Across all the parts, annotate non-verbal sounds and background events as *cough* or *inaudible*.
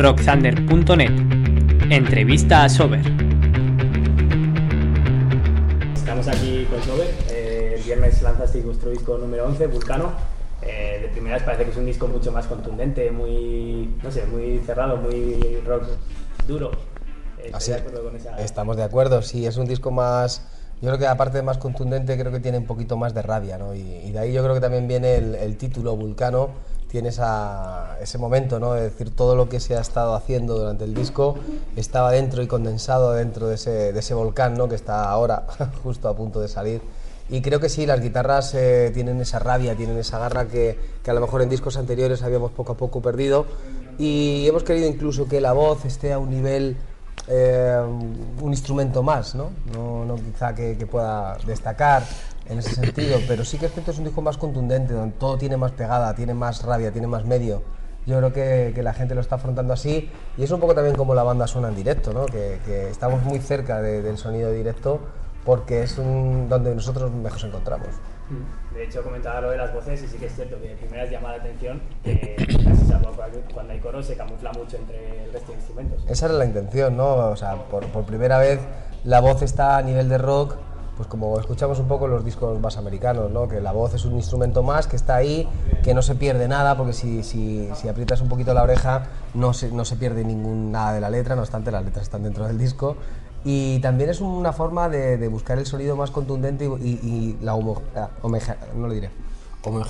rockzander.net. Entrevista a Sober. Estamos aquí con Sober. Eh, el viernes lanzasteis vuestro disco número 11, Vulcano. Eh, de primeras parece que es un disco mucho más contundente, muy, no sé, muy cerrado, muy rock duro. Eh, Así- ¿estáis de acuerdo con esa- Estamos de acuerdo, sí, es un disco más, yo creo que aparte de más contundente, creo que tiene un poquito más de rabia, ¿no? Y, y de ahí yo creo que también viene el, el título Vulcano, tiene esa, ese momento, ¿no? De decir todo lo que se ha estado haciendo durante el disco estaba dentro y condensado dentro de ese, de ese volcán, ¿no? Que está ahora *laughs* justo a punto de salir. Y creo que sí, las guitarras eh, tienen esa rabia, tienen esa garra que, que a lo mejor en discos anteriores habíamos poco a poco perdido. Y hemos querido incluso que la voz esté a un nivel eh, un instrumento más, ¿no? No, no quizá que, que pueda destacar en ese sentido, pero sí que es cierto es un disco más contundente, donde todo tiene más pegada, tiene más rabia, tiene más medio. Yo creo que, que la gente lo está afrontando así y es un poco también como la banda suena en directo, ¿no? que, que estamos muy cerca de- del sonido directo porque es un, donde nosotros mejor nos encontramos. Mm. De hecho, comentaba lo de las voces y sí que es cierto que de primeras llama la atención que casi salvo cuando- cuando hay coro se camufla mucho entre el resto de instrumentos. Esa era la intención, ¿no? O sea, por, por primera vez la voz está a nivel de rock, pues como escuchamos un poco en los discos más americanos, ¿no? Que la voz es un instrumento más que está ahí, que no se pierde nada, porque si, si, si aprietas un poquito la oreja no se, no se pierde ningún nada de la letra, no obstante las letras están dentro del disco. Y también es una forma de, de buscar el sonido más contundente y, y- y la homo, ah, homeja- no lo diré.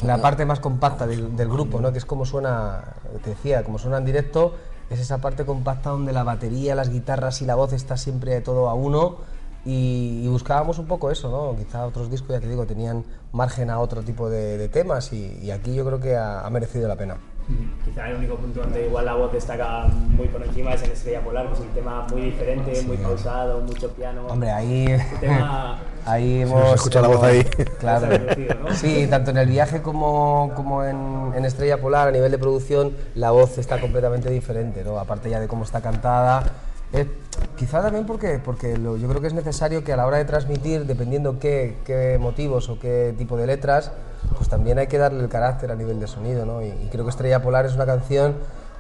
La parte más compacta del, del grupo, ¿no? que es como suena, te decía, como suena en directo, es esa parte compacta donde la batería, las guitarras y la voz está siempre todo a uno y, y buscábamos un poco eso, ¿no? Quizá otros discos, ya te digo, tenían margen a otro tipo de, de temas y, y aquí yo creo que ha, ha merecido la pena. Mm. Quizá el único punto donde igual la voz destaca muy por encima es en Estrella Polar, que es un tema muy diferente, muy pausado, mucho piano. Hombre, ahí, Este *laughs* tema ahí hemos... nos escucha la voz ahí. Claro. ¿no? Sí, tanto en el viaje como, como en, en Estrella Polar, a nivel de producción, la voz está completamente diferente, ¿no? Aparte ya de cómo está cantada. Eh, quizá también porque, porque yo creo que es necesario que a la hora de transmitir, dependiendo qué, motivos o qué tipo de letras, pues también hay que darle el carácter a nivel de sonido, ¿no? Y, creo que Estrella Polar es una canción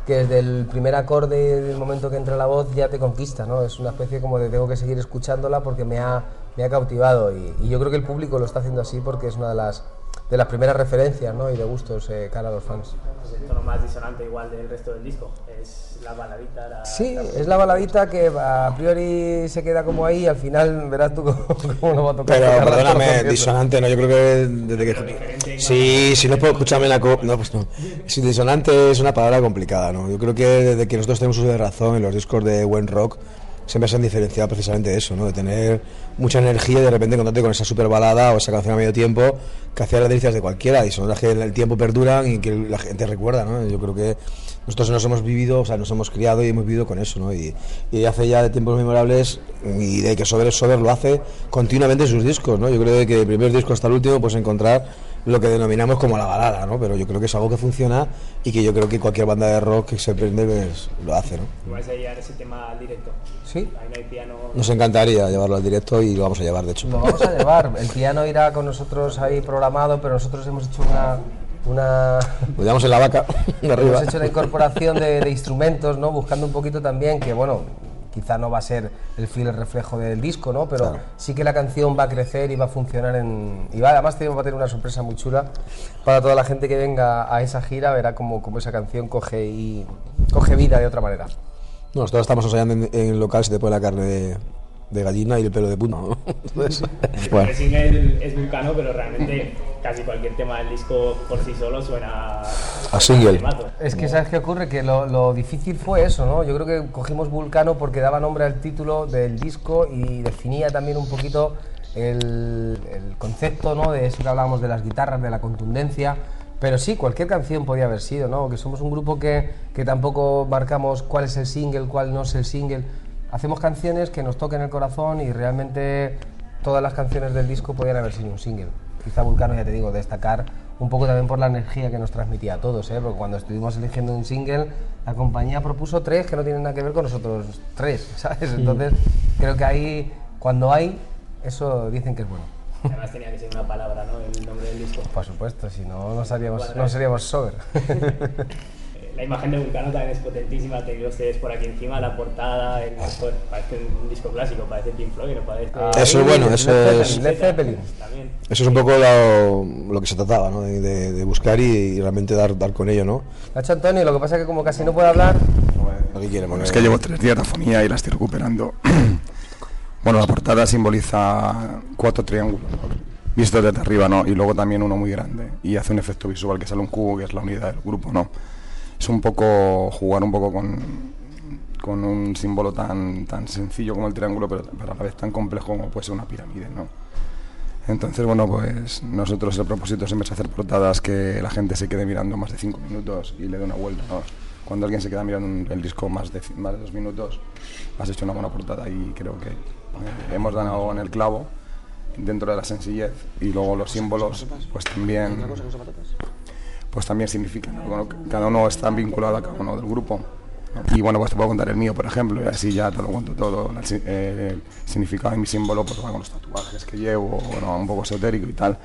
que desde el primer acorde, del momento que entra la voz, ya te conquista, ¿no? Es una especie como de tengo que seguir escuchándola porque me ha, me ha cautivado y yo creo que el público lo está haciendo así porque es una de las, de las primeras referencias, ¿no? Y de gustos eh, cara a los fans. pues, el tono más disonante igual del resto del disco. Es la baladita, la... Sí, es la baladita que a priori se queda como ahí y al final verás tú *laughs* cómo, cómo lo va a tocar. Pero perdóname, disonante, no, yo creo que desde que... Sí, si no puedo escucharme la... co- No, pues no. Si disonante es una palabra complicada, ¿no? Yo creo que desde que nosotros tenemos uso de razón en los discos de buen rock, siempre se han diferenciado precisamente eso, ¿no? De tener mucha energía y de repente encontrarte con esa super balada o esa canción a medio tiempo que hacía las delicias de cualquiera y son las que el tiempo perduran y que la gente recuerda, ¿no? Yo creo que nosotros nos hemos vivido, o sea, nos hemos criado y hemos vivido con eso, ¿no? Y, y hace ya de tiempos memorables y de que Sober Sober lo hace continuamente en sus discos, ¿no? Yo creo que del primer disco hasta el último puedes encontrar lo que denominamos como la balada, ¿no? Pero yo creo que es algo que funciona y que yo creo que cualquier banda de rock que se prende pues, lo hace, ¿no? Igual se llevar ese tema al directo. Sí, Ahí no hay piano. Nos encantaría llevarlo al directo y lo vamos a llevar, de hecho. lo vamos a llevar. El piano irá con nosotros ahí programado, pero nosotros hemos hecho una... una Lo llevamos en la vaca, *laughs* de arriba. Hemos hecho la incorporación de, de instrumentos, ¿no? Buscando un poquito también que, bueno, quizá no va a ser el fiel reflejo del disco, ¿no? Pero Claro. sí que la canción va a crecer y va a funcionar en... Y va, además tenemos- va a tener una sorpresa muy chula para toda la gente que venga a esa gira, verá cómo, cómo esa canción coge, y, coge vida de otra manera. No, nosotros estamos ensayando en, en el local, se te pone la carne de, de gallina y el pelo de punta, ¿no? *laughs* Entonces, bueno. El es Vulcano, pero realmente casi cualquier tema del disco por sí solo suena A single. Es que, ¿sabes qué ocurre? Que lo, lo difícil fue eso, ¿no? Yo creo que cogimos Vulcano porque daba nombre al título del disco y definía también un poquito el, el concepto, ¿no? De siempre hablábamos de las guitarras, de la contundencia. Pero sí, cualquier canción podía haber sido, ¿no? Que somos un grupo que, que tampoco marcamos cuál es el single, cuál no es el single. Hacemos canciones que nos toquen el corazón y realmente todas las canciones del disco podían haber sido un single. Quizá Vulcano, ya te digo, destacar un poco también por la energía que nos transmitía a todos, ¿eh? porque cuando estuvimos eligiendo un single, la compañía propuso tres que no tienen nada que ver con nosotros tres, *laughs* ¿sabes? Entonces, creo que ahí, cuando hay, eso dicen que es bueno. Además tenía que ser una palabra, ¿no? El nombre del disco. Por supuesto, si no, no seríamos, no seríamos sober. *laughs* La imagen de Vulcano también es potentísima, tenéis ustedes por aquí encima, la portada, el, parece un disco clásico, parece Pink Floyd, no parece... Ah, eso es bueno, eso es... Eso es un poco lo, lo que se trataba, ¿no? De, de buscar y, realmente dar, dar con ello, ¿no? Nacho Antonio, lo que pasa es que como casi no puede hablar... Lo que quiere, es que llevo tres días de afonía y la estoy recuperando. *clears throat* bueno, la portada simboliza cuatro triángulos, visto desde arriba, ¿no? Y luego también uno muy grande. Y hace un efecto visual que sale un cubo, que es la unidad del grupo, ¿no? Es un poco jugar un poco con, con un símbolo tan, tan sencillo como el triángulo, pero, a la vez tan complejo como puede ser una pirámide, ¿no? Entonces, bueno, pues nosotros el propósito siempre es hacer portadas que la gente se quede mirando más de cinco minutos y le dé una vuelta, ¿no? Cuando alguien se queda mirando el disco más de, más de dos minutos, has hecho una buena portada y creo que hemos dado en el clavo dentro de la sencillez y luego los símbolos pues también pues también significan cada uno está vinculado a cada uno del grupo y bueno pues te puedo contar el mío por ejemplo y así ya te lo cuento todo eh, el significado de mi símbolo pues va con los tatuajes que llevo un poco esotérico y tal.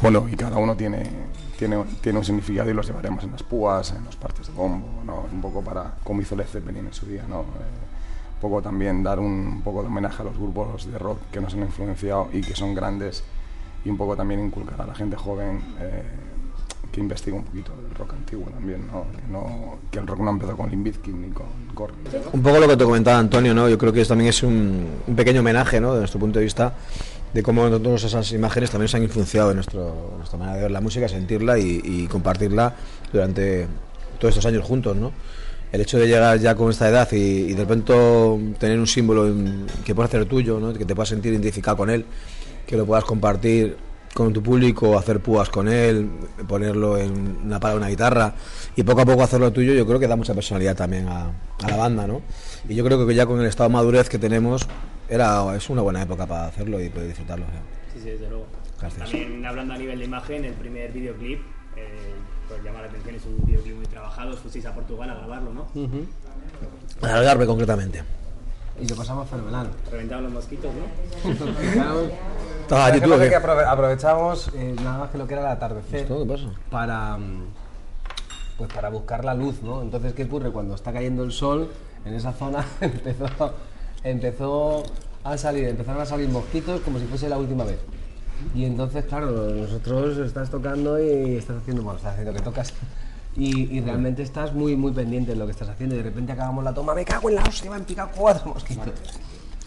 Bueno y cada uno tiene tiene, tiene un significado y los llevaremos en las púas en las partes de bombo un poco para como hizo Led Zeppelin en su día no eh, un poco también dar un, poco de homenaje a los grupos de rock que nos han influenciado y que son grandes y un poco también inculcar a la gente joven eh, que investigue un poquito del rock antiguo también, ¿no? Que, no, que el rock no empezó con Limp ni con Korn. Un poco lo que te comentaba Antonio, ¿no? Yo creo que también es un, un, pequeño homenaje, ¿no? De nuestro punto de vista, de cómo todas esas imágenes también se han influenciado en nuestro, nuestra manera de ver la música, sentirla y, y compartirla durante todos estos años juntos, ¿no? el hecho de llegar ya con esta edad y, de repente tener un símbolo que puedas hacer tuyo, ¿no? que te puedas sentir identificado con él, que lo puedas compartir con tu público, hacer púas con él, ponerlo en una pala una guitarra y poco a poco hacerlo tuyo, yo creo que da mucha personalidad también a, la banda, ¿no? Y yo creo que ya con el estado de madurez que tenemos, era, es una buena época para hacerlo y poder disfrutarlo. Sí, sí, desde luego. También hablando a nivel de imagen, el primer videoclip eh, pues llama la atención, es un videoclip muy trabajado, fuisteis a Portugal a grabarlo, ¿no? A grabarme concretamente. Y lo pasamos fenomenal. Reventaban los mosquitos, ¿no? *laughs* ah, que aprovechamos eh, nada más que lo que era el atardecer. ¿Qué pasa? Para, mm, pues para buscar la luz, ¿no? Entonces, ¿qué ocurre? Cuando está cayendo el sol, en esa zona *laughs* empezó, empezó a salir, empezaron a salir mosquitos como si fuese la última vez. Y entonces, claro, nosotros estás tocando y estás haciendo, bueno, estás haciendo que tocas. Y, realmente estás muy muy pendiente de lo que estás haciendo y de repente acabamos la toma, me cago en la hostia, me han picado cuatro mosquitos.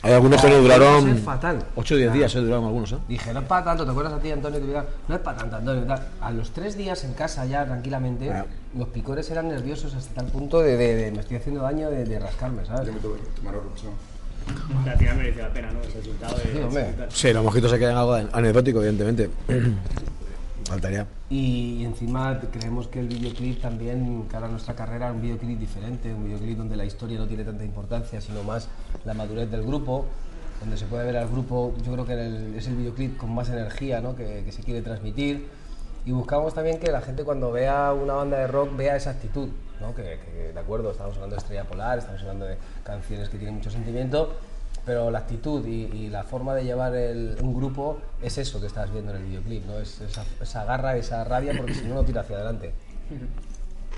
Hay algunos que no duraron es fatal. 8 o 10 días, se duraron algunos, ¿eh? Dije, no es para tanto, ¿te acuerdas a ti, Antonio? Que no es para tanto, Antonio. A los tres días en casa ya, tranquilamente, los picores eran nerviosos hasta tal punto de, de, me estoy haciendo daño de, rascarme, ¿sabes? Yo me tuve que tomar al final merece la pena, ¿no? El resultado de. Sí, los mojitos se quedan algo anecdótico, evidentemente. *clears throat* Faltaría. Y, encima creemos que el videoclip también, cara a nuestra carrera, un videoclip diferente, un videoclip donde la historia no tiene tanta importancia, sino más la madurez del grupo, donde se puede ver al grupo, yo creo que es el videoclip con más energía que, que se quiere transmitir. Y buscamos también que la gente cuando vea una banda de rock vea esa actitud, ¿no? que, de acuerdo, estamos hablando de Estrella Polar, estamos hablando de canciones que tienen mucho sentimiento, pero la actitud y, la forma de llevar un grupo es eso que estás viendo en el videoclip, ¿no? es esa, esa garra, esa rabia, porque si no, no tira hacia adelante. *laughs*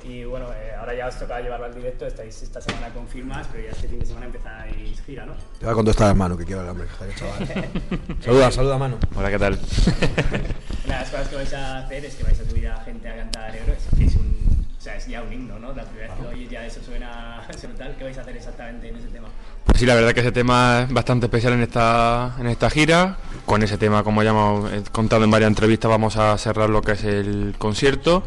Y bueno, eh, ahora ya os toca llevarlo al directo, estáis esta semana con firmas, pero ya este fin de semana empezáis gira, ¿no? Te va a contestar hermano, que quiero el hombre, chaval. *laughs* saluda, saluda, mano. Hola, ¿qué tal? *laughs* Una de las cosas que vais a hacer es que vais a subir a gente a cantar héroes, que es un... O sea, es ya un himno, ¿no? La primera vez que lo oyes ya eso suena. *laughs* ¿Qué vais a hacer exactamente en ese tema? Pues sí, la verdad que ese tema es bastante especial en esta, en esta gira. Con ese tema, como ya hemos contado en varias entrevistas, vamos a cerrar lo que es el concierto.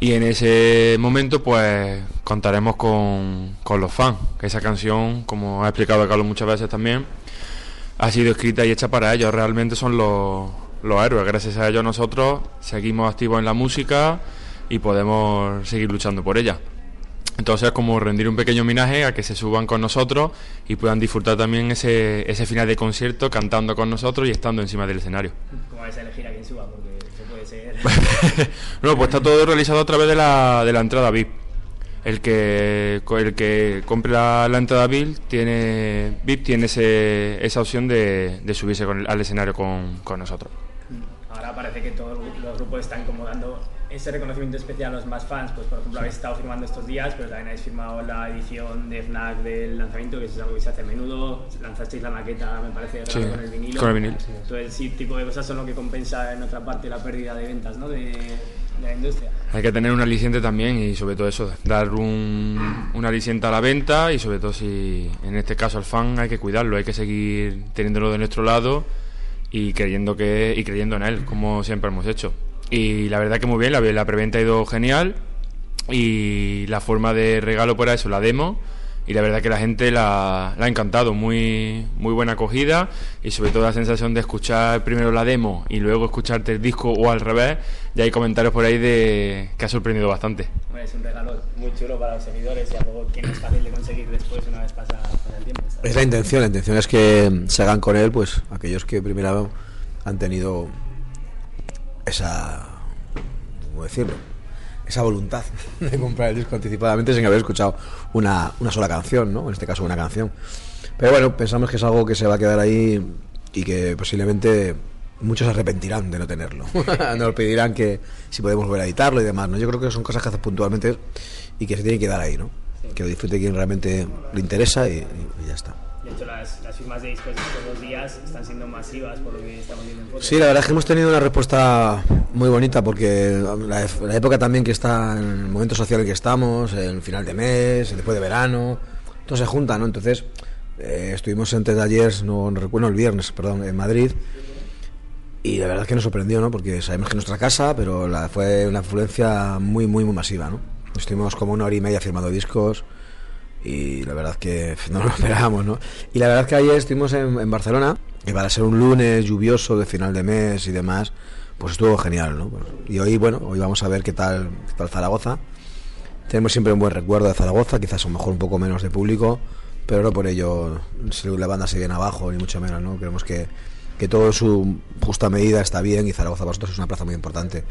Y en ese momento pues contaremos con, los fans, que esa canción, como ha explicado Carlos muchas veces también, ha sido escrita y hecha para ellos, realmente son los, los héroes, gracias a ellos nosotros seguimos activos en la música y podemos seguir luchando por ella. Entonces, como rendir un pequeño homenaje a que se suban con nosotros y puedan disfrutar también ese, ese final de concierto cantando con nosotros y estando encima del escenario. ¿Cómo vais a elegir a quién suba? Porque *laughs* no, pues está todo realizado a través de la, de la entrada VIP. El que, el que compre la, entrada VIP tiene, VIP tiene ese, esa opción de, subirse al escenario con, nosotros. Ahora parece que todos los grupos están como dando ese reconocimiento especial a los más fans, pues por ejemplo habéis estado firmando estos días, pero también habéis firmado la edición de FNAC del lanzamiento, que es algo que se hace a menudo, lanzasteis la maqueta, me parece, Sí, con el vinilo. con el vinilo. Entonces, sí, tipo de cosas son lo que compensa en otra parte la pérdida de ventas, ¿no? De, de la industria. Hay que tener un aliciente también y sobre todo eso, dar un, un aliciente a la venta y sobre todo si en este caso al fan hay que cuidarlo, hay que seguir teniéndolo de nuestro lado y creyendo que y creyendo en él, como siempre hemos hecho. Y la verdad que muy bien, la, la preventa ha ido genial y la forma de regalo por eso, la demo y la verdad que la gente la, la ha encantado, muy, muy buena acogida y sobre todo la sensación de escuchar primero la demo y luego escucharte el disco o al revés, ya hay comentarios por ahí de que ha sorprendido bastante. Bueno, es un regalo muy chulo para los seguidores y algo que no es fácil de conseguir después una vez pasa, pasa el tiempo. Es la intención, la intención es que se hagan con él, pues aquellos que primero han tenido esa, ¿cómo decirlo? Esa voluntad de comprar el disco anticipadamente sin haber escuchado una, una sola canción, ¿no? En este caso una canción. Pero bueno, pensamos que es algo que se va a quedar ahí y que posiblemente muchos se arrepentirán de no tenerlo. *laughs* Nos pedirán que si podemos volver a editarlo y demás, ¿no? Yo creo que son cosas que haces puntualmente y que se tienen que dar ahí, ¿no? Que lo disfrute quien realmente le interesa y, y ya está. De hecho, las, las firmas de discos estos dos días están siendo masivas por lo que estamos viendo en fotos. Sí, la verdad es que hemos tenido una respuesta muy bonita porque la, la época también que está, en el momento social en que estamos, el final de mes, después de verano, todo se junta, ¿no? Entonces, eh, estuvimos entre ayer, no, no recuerdo, el viernes, perdón, en Madrid y la verdad es que nos sorprendió, ¿no? Porque sabemos que es nuestra casa, pero la, fue una influencia muy, muy, muy masiva, ¿no? Estuvimos como una hora y media firmando discos y la verdad que no lo *laughs* esperábamos, ¿no? Y la verdad que ayer estuvimos en, Barcelona y para ser un lunes lluvioso de final de mes y demás, pues estuvo genial, ¿no? Y hoy, bueno, hoy vamos a ver qué tal, qué tal Zaragoza. Tenemos siempre un buen recuerdo de Zaragoza, quizás a lo mejor un poco menos de público, pero no por ello la banda se viene abajo, ni mucho menos, ¿no? Creemos que, que todo en su justa medida está bien y Zaragoza para nosotros es una plaza muy importante.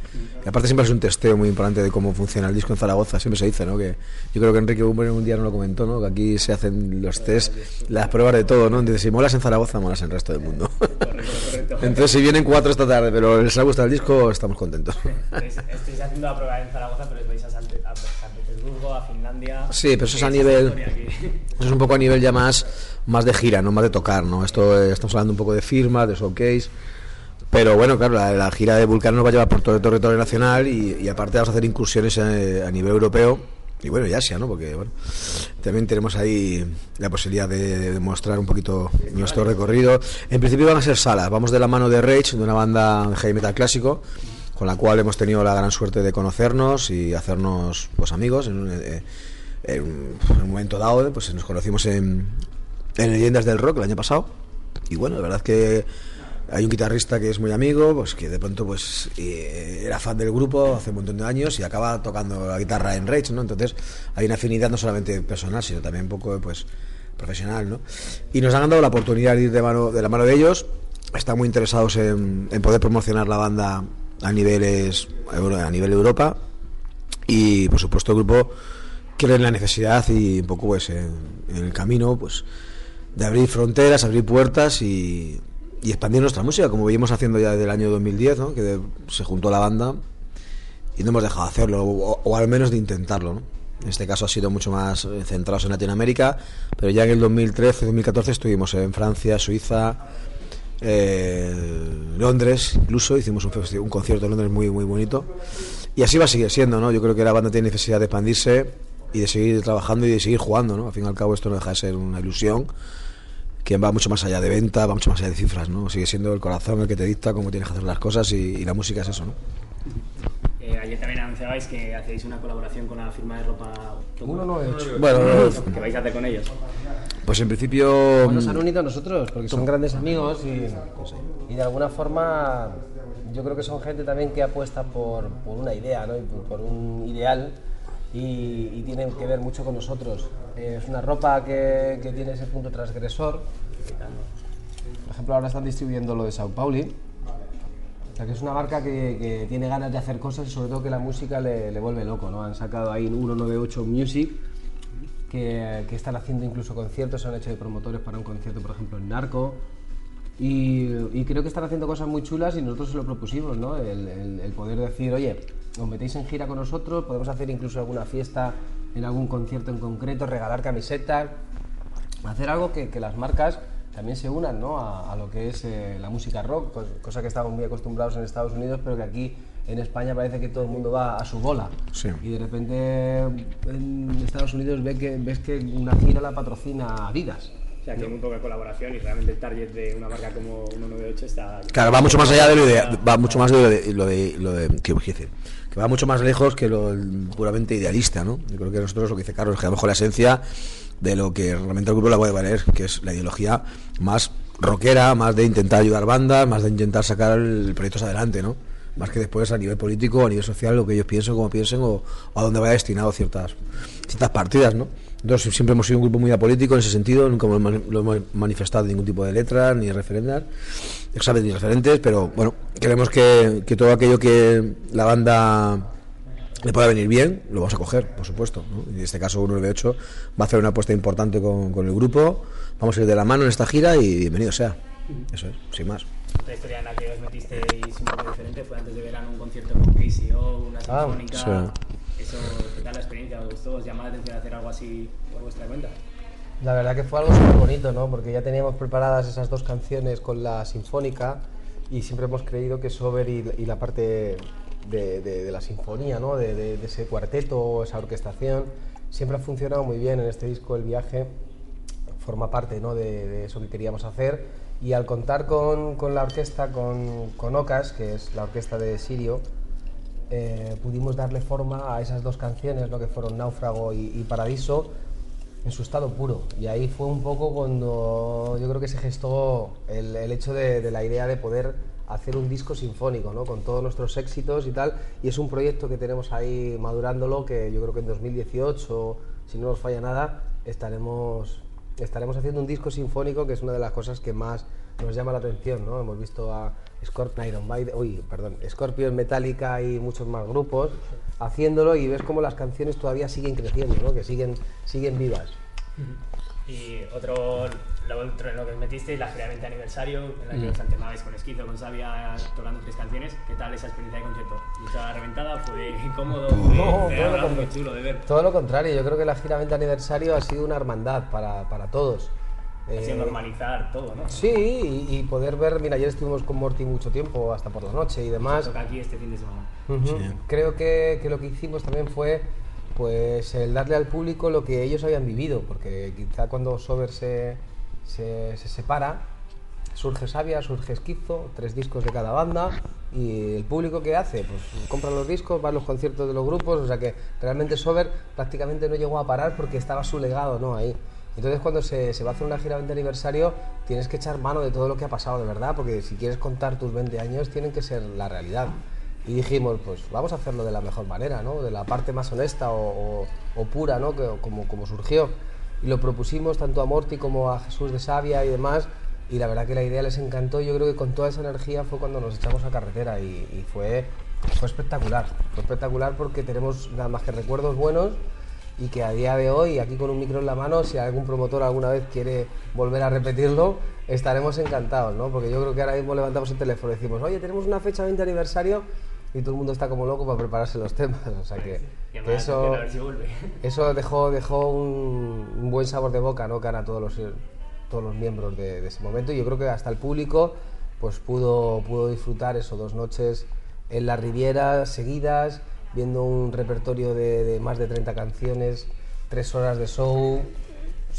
Y aparte siempre es un testeo muy importante de cómo funciona el disco en Zaragoza, siempre se dice, ¿no? Que yo creo que Enrique Bumber un día no lo comentó, ¿no? Que aquí se hacen los test, las pruebas de todo, ¿no? Entonces, si molas en Zaragoza, molas en el resto del mundo. Entonces, si vienen cuatro esta tarde, pero les ha gustado el disco, estamos contentos. Estáis haciendo la prueba en Zaragoza, pero vais a San, a San Petersburgo, a Finlandia. Sí, pero eso es a nivel. Eso es un poco a nivel ya más, más de gira, no más de tocar, ¿no? Esto eh, estamos hablando un poco de firmas, de showcase. Pero bueno, claro, la, gira de Vulcano nos va a llevar por todo el territorio nacional y, y aparte vamos a hacer incursiones a, a, nivel europeo y bueno, y Asia, ¿no? Porque bueno, también tenemos ahí la posibilidad de, de mostrar un poquito nuestro recorrido. En principio van a ser salas, vamos de la mano de Rage, de una banda de heavy metal clásico, con la cual hemos tenido la gran suerte de conocernos y hacernos pues amigos en un, eh, en un momento dado, pues nos conocimos en, en Leyendas del Rock el año pasado y bueno, la verdad es que hay un guitarrista que es muy amigo, pues que de pronto pues eh, era fan del grupo hace un montón de años y acaba tocando la guitarra en Rage, ¿no? Entonces hay una afinidad no solamente personal, sino también un poco pues profesional, ¿no? Y nos han dado la oportunidad de ir de, mano, de la mano de ellos, están muy interesados en, en poder promocionar la banda a niveles a nivel Europa y por supuesto el grupo cree en la necesidad y un poco pues en, en el camino pues de abrir fronteras, abrir puertas y expandir nuestra música, como veníamos haciendo ya desde el año 2010, ¿no? que de, se juntó la banda y no hemos dejado de hacerlo, o, al menos de intentarlo. ¿no? En este caso ha sido mucho más centrados en Latinoamérica, pero ya en el 2013-2014 estuvimos en Francia, Suiza, eh, Londres, incluso hicimos un, un, concierto en Londres muy, muy bonito. Y así va a seguir siendo, ¿no? Yo creo que la banda tiene necesidad de expandirse y de seguir trabajando y de seguir jugando, ¿no? Al fin y al cabo esto no deja de ser una ilusión que va mucho más allá de venta, va mucho más allá de cifras, ¿no? Sigue siendo el corazón el que te dicta cómo tienes que hacer las cosas y, y la música es eso, ¿no? Eh, ayer también anunciabais que hacéis una colaboración con la firma de ropa. Uno no he hecho. Bueno, ¿qué vais a hacer con ellos? Pues en principio. Se han unido a nosotros porque son grandes amigos y, y de alguna forma yo creo que son gente también que apuesta por, por una idea, ¿no? Y por, por un ideal y, y, tienen que ver mucho con nosotros. Eh, es una ropa que, que, tiene ese punto transgresor. Por ejemplo, ahora están distribuyendo lo de Sao Pauli. O sea, que es una marca que, que, tiene ganas de hacer cosas y sobre todo que la música le, le vuelve loco. ¿no? Han sacado ahí 198 Music, que, que, están haciendo incluso conciertos, han hecho de promotores para un concierto, por ejemplo, en Narco. Y, creo que están haciendo cosas muy chulas y nosotros se lo propusimos, ¿no? El, poder decir, oye, os metéis en gira con nosotros, podemos hacer incluso alguna fiesta en algún concierto en concreto, regalar camisetas, hacer algo que, las marcas también se unan ¿no? a, lo que es eh, la música rock, cosa que estamos muy acostumbrados en Estados Unidos, pero que aquí en España parece que todo el mundo va a su bola. Y de repente en Estados Unidos ves que, ves que una gira la patrocina Adidas. O sea, que hay muy poca colaboración y realmente el target de una marca como 198 está... Claro, va mucho más allá de lo de... Va mucho más de lo de... Lo de, ¿qué decir? Que va mucho más lejos que lo puramente idealista, ¿no? Yo creo que nosotros, lo que dice Carlos, es que a lo mejor la esencia de lo que realmente el grupo la puede valer, que es la ideología más rockera, más de intentar ayudar bandas, más de intentar sacar el proyecto adelante, ¿no? Más que después a nivel político, a nivel social, lo que ellos piensen, como piensen, o, a dónde vaya destinado ciertas, ciertas partidas, ¿no? Nosotros siempre hemos sido un grupo muy apolítico en ese sentido, nunca lo hemos manifestado ningún tipo de letras ni referendas, ni referentes, pero bueno, queremos que, que, todo aquello que la banda le pueda venir bien, lo vamos a coger, por supuesto. Y en este caso 198 va a hacer una apuesta importante con, con, el grupo, vamos a ir de la mano en esta gira y bienvenido sea. Eso es, sin más. La historia en la que os metisteis un poco diferente fue antes de verano un concierto con KCO, una ah, ¿qué tal la experiencia? ¿Os gustó? ¿Os llamó la atención hacer algo así por vuestra cuenta? La verdad que fue algo súper bonito, ¿no? Porque ya teníamos preparadas esas dos canciones con la sinfónica y siempre hemos creído que Sober y, la parte de, la sinfonía, ¿no? De, ese cuarteto, esa orquestación, siempre ha funcionado muy bien en este disco El Viaje, forma parte ¿no? de, eso que queríamos hacer y al contar con, con la orquesta, con, con Ocas, que es la orquesta de Sirio, eh, pudimos darle forma a esas dos canciones, lo que fueron Náufrago y, Paradiso, en su estado puro. Y ahí fue un poco cuando yo creo que se gestó el, hecho de, la idea de poder hacer un disco sinfónico, ¿no? con todos nuestros éxitos y tal. Y es un proyecto que tenemos ahí madurándolo, que yo creo que en 2018, si no nos falla nada, estaremos, estaremos haciendo un disco sinfónico, que es una de las cosas que más nos llama la atención. ¿no? Hemos visto a Scorpion, Iron Maiden, uy, perdón, Scorpion, Metallica y muchos más grupos haciéndolo y ves cómo las canciones todavía siguen creciendo, ¿no? que siguen, siguen vivas. Y otro, lo otro en lo que os metisteis, la gira de aniversario, en la que os antemabais con Esquizo, con Sabia, tocando tres canciones. ¿Qué tal esa experiencia de concierto? ¿Mucha reventada? ¿Fue incómodo? ¿Fue todo, lo muy chulo de ver? todo lo contrario, yo creo que la gira de aniversario ha sido una hermandad para, para todos. Eh, normalizar todo, ¿no? Sí, y, poder ver, mira, ayer estuvimos con Morty mucho tiempo, hasta por la noche y demás. Toca aquí este fin de semana. Creo que, que, lo que hicimos también fue pues el darle al público lo que ellos habían vivido, porque quizá cuando Sober se, se, separa, surge Sabia, surge Esquizo, tres discos de cada banda, y el público que hace, pues compra los discos, va a los conciertos de los grupos, o sea que realmente Sober prácticamente no llegó a parar porque estaba su legado, ¿no? Ahí. Entonces cuando se, va a hacer una gira de aniversario tienes que echar mano de todo lo que ha pasado de verdad, porque si quieres contar tus 20 años tienen que ser la realidad. Y dijimos, pues vamos a hacerlo de la mejor manera, ¿no? de la parte más honesta o, pura, ¿no? que, como, como surgió. Y lo propusimos tanto a Morty como a Jesús de Sabia y demás, y la verdad que la idea les encantó. Yo creo que con toda esa energía fue cuando nos echamos a carretera y, y fue, fue espectacular. Fue espectacular porque tenemos nada más que recuerdos buenos y que a día de hoy, aquí con un micro en la mano, si algún promotor alguna vez quiere volver a repetirlo, estaremos encantados, ¿no? Porque yo creo que ahora mismo levantamos el teléfono y decimos, oye, tenemos una fecha 20 aniversario y todo el mundo está como loco para prepararse los temas. O sea que, eso, *laughs* eso dejó, dejó un, buen sabor de boca, ¿no? Cara a todos los, todos los miembros de, de, ese momento y yo creo que hasta el público pues pudo, pudo disfrutar eso, dos noches en la Riviera seguidas viendo un repertorio de, más de 30 canciones, tres horas de show,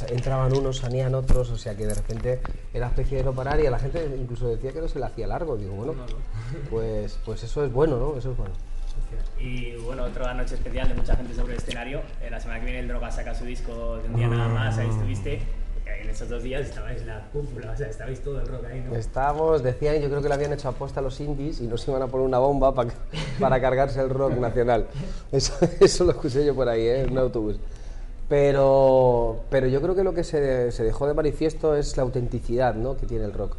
entraban unos, salían otros, o sea que de repente era especie de no parar y a la gente incluso decía que no se le hacía largo. Digo, bueno, pues, pues eso es bueno, ¿no? Eso es bueno. Y bueno, otra noche especial de mucha gente sobre el escenario. Eh, la semana que viene el Droga saca su disco de un día nada más, ahí estuviste en esos dos días estabais la cúpula, o sea, estabais todo el rock ahí, ¿no? Estábamos, decían, yo creo que lo habían hecho apuesta a los indies y nos iban a poner una bomba para, para cargarse el rock nacional. *laughs* Eso, eso lo escuché yo por ahí, ¿eh? en un autobús. Pero, pero yo creo que lo que se, se, dejó de manifiesto es la autenticidad ¿no? que tiene el rock.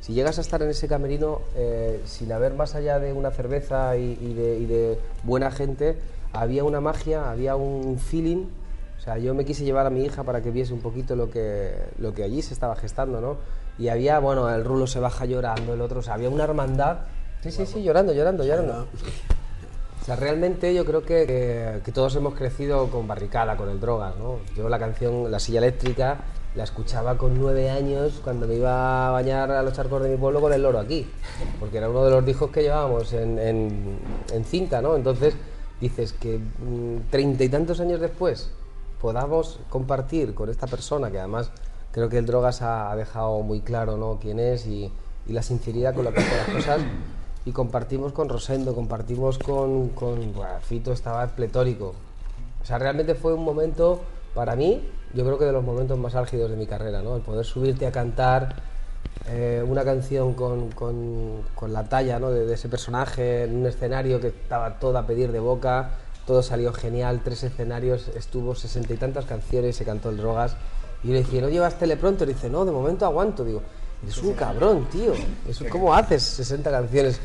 Si llegas a estar en ese camerino eh, sin haber más allá de una cerveza y, de, y de buena gente, había una magia, había un feeling O sea, yo me quise llevar a mi hija para que viese un poquito lo que, lo que allí se estaba gestando, ¿no? Y había, bueno, el rulo se baja llorando, el otro, o sea, había una hermandad. Sí, sí, sí, llorando, llorando, llorando. O sea, realmente yo creo que, que, que todos hemos crecido con Barricada, con el Drogas, ¿no? Yo la canción La Silla Eléctrica la escuchaba con nueve años cuando me iba a bañar a los charcos de mi pueblo con el loro aquí, porque era uno de los discos que llevábamos en, en, en cinta, ¿no? Entonces dices que mm, treinta y tantos años después podamos compartir con esta persona, que además creo que el Drogas ha, ha dejado muy claro ¿no? quién es y, y, la sinceridad con la que hace las cosas, y compartimos con Rosendo, compartimos con, con bueno, Fito, estaba pletórico. O sea, realmente fue un momento, para mí, yo creo que de los momentos más álgidos de mi carrera, ¿no? El poder subirte a cantar eh, una canción con, con, con la talla ¿no? de, de, ese personaje en un escenario que estaba todo a pedir de boca, todo salió genial, tres escenarios, estuvo sesenta y tantas canciones, se cantó el Drogas. Y yo le decía, ¿no llevas pronto? Y dice, no, de momento aguanto. Digo, eres un cabrón, tío. Eso, ¿Cómo haces 60 canciones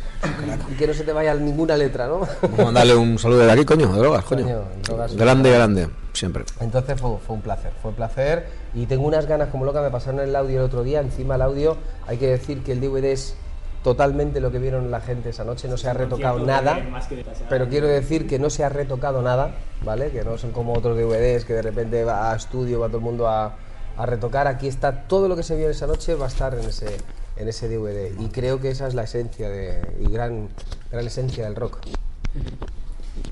y que no se te vaya ninguna letra, no? Vamos a mandarle un saludo de aquí, coño, de drogas, coño. coño drogas, grande, grande, siempre. Entonces fue, fue, un placer, fue un placer. Y tengo unas ganas como loca, me pasaron el audio el otro día. Encima el audio, hay que decir que el DVD es totalmente lo que vieron la gente esa noche, no se ha retocado nada, pero quiero decir que no se ha retocado nada, ¿vale? Que no son como otros DVDs que de repente va a estudio, va todo el mundo a, a retocar, aquí está todo lo que se vio esa noche va a estar en ese, en ese DVD y creo que esa es la esencia de, y gran, gran esencia del rock.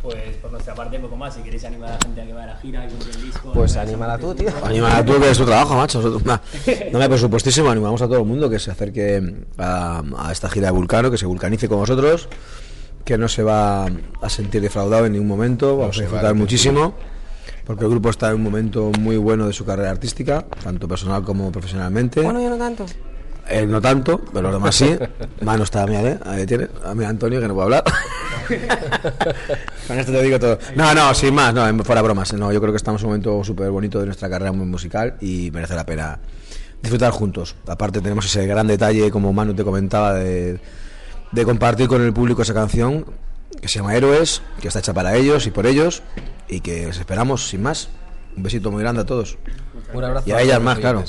Pues por nuestra parte, poco más. Si queréis animar a la gente a que vaya a la gira y compre el disco. Pues anímala tú, tío. Anímala tú, que es tu trabajo, macho. No, *laughs* no me por supuestísimo, animamos a todo el mundo que se acerque a, a, esta gira de Vulcano, que se vulcanice con vosotros, que no se va a sentir defraudado en ningún momento, vamos no a disfrutar muchísimo. Porque el grupo está en un momento muy bueno de su carrera artística, tanto personal como profesionalmente. Bueno, yo no tanto. Él no tanto, pero los demás sí. *laughs* Mano está mía, ¿eh? Ahí tiene. A mí Antonio, que no puedo hablar. *laughs* Con esto te digo todo. No, no, sin más, no, fuera bromas. No, yo creo que estamos en un momento súper bonito de nuestra carrera muy musical y merece la pena disfrutar juntos. Aparte tenemos ese gran detalle, como Manu te comentaba, de, de compartir con el público esa canción que se llama Héroes, que está hecha para ellos y por ellos y que les esperamos sin más. Un besito muy grande a todos. Un abrazo. Y a ellas más, claro.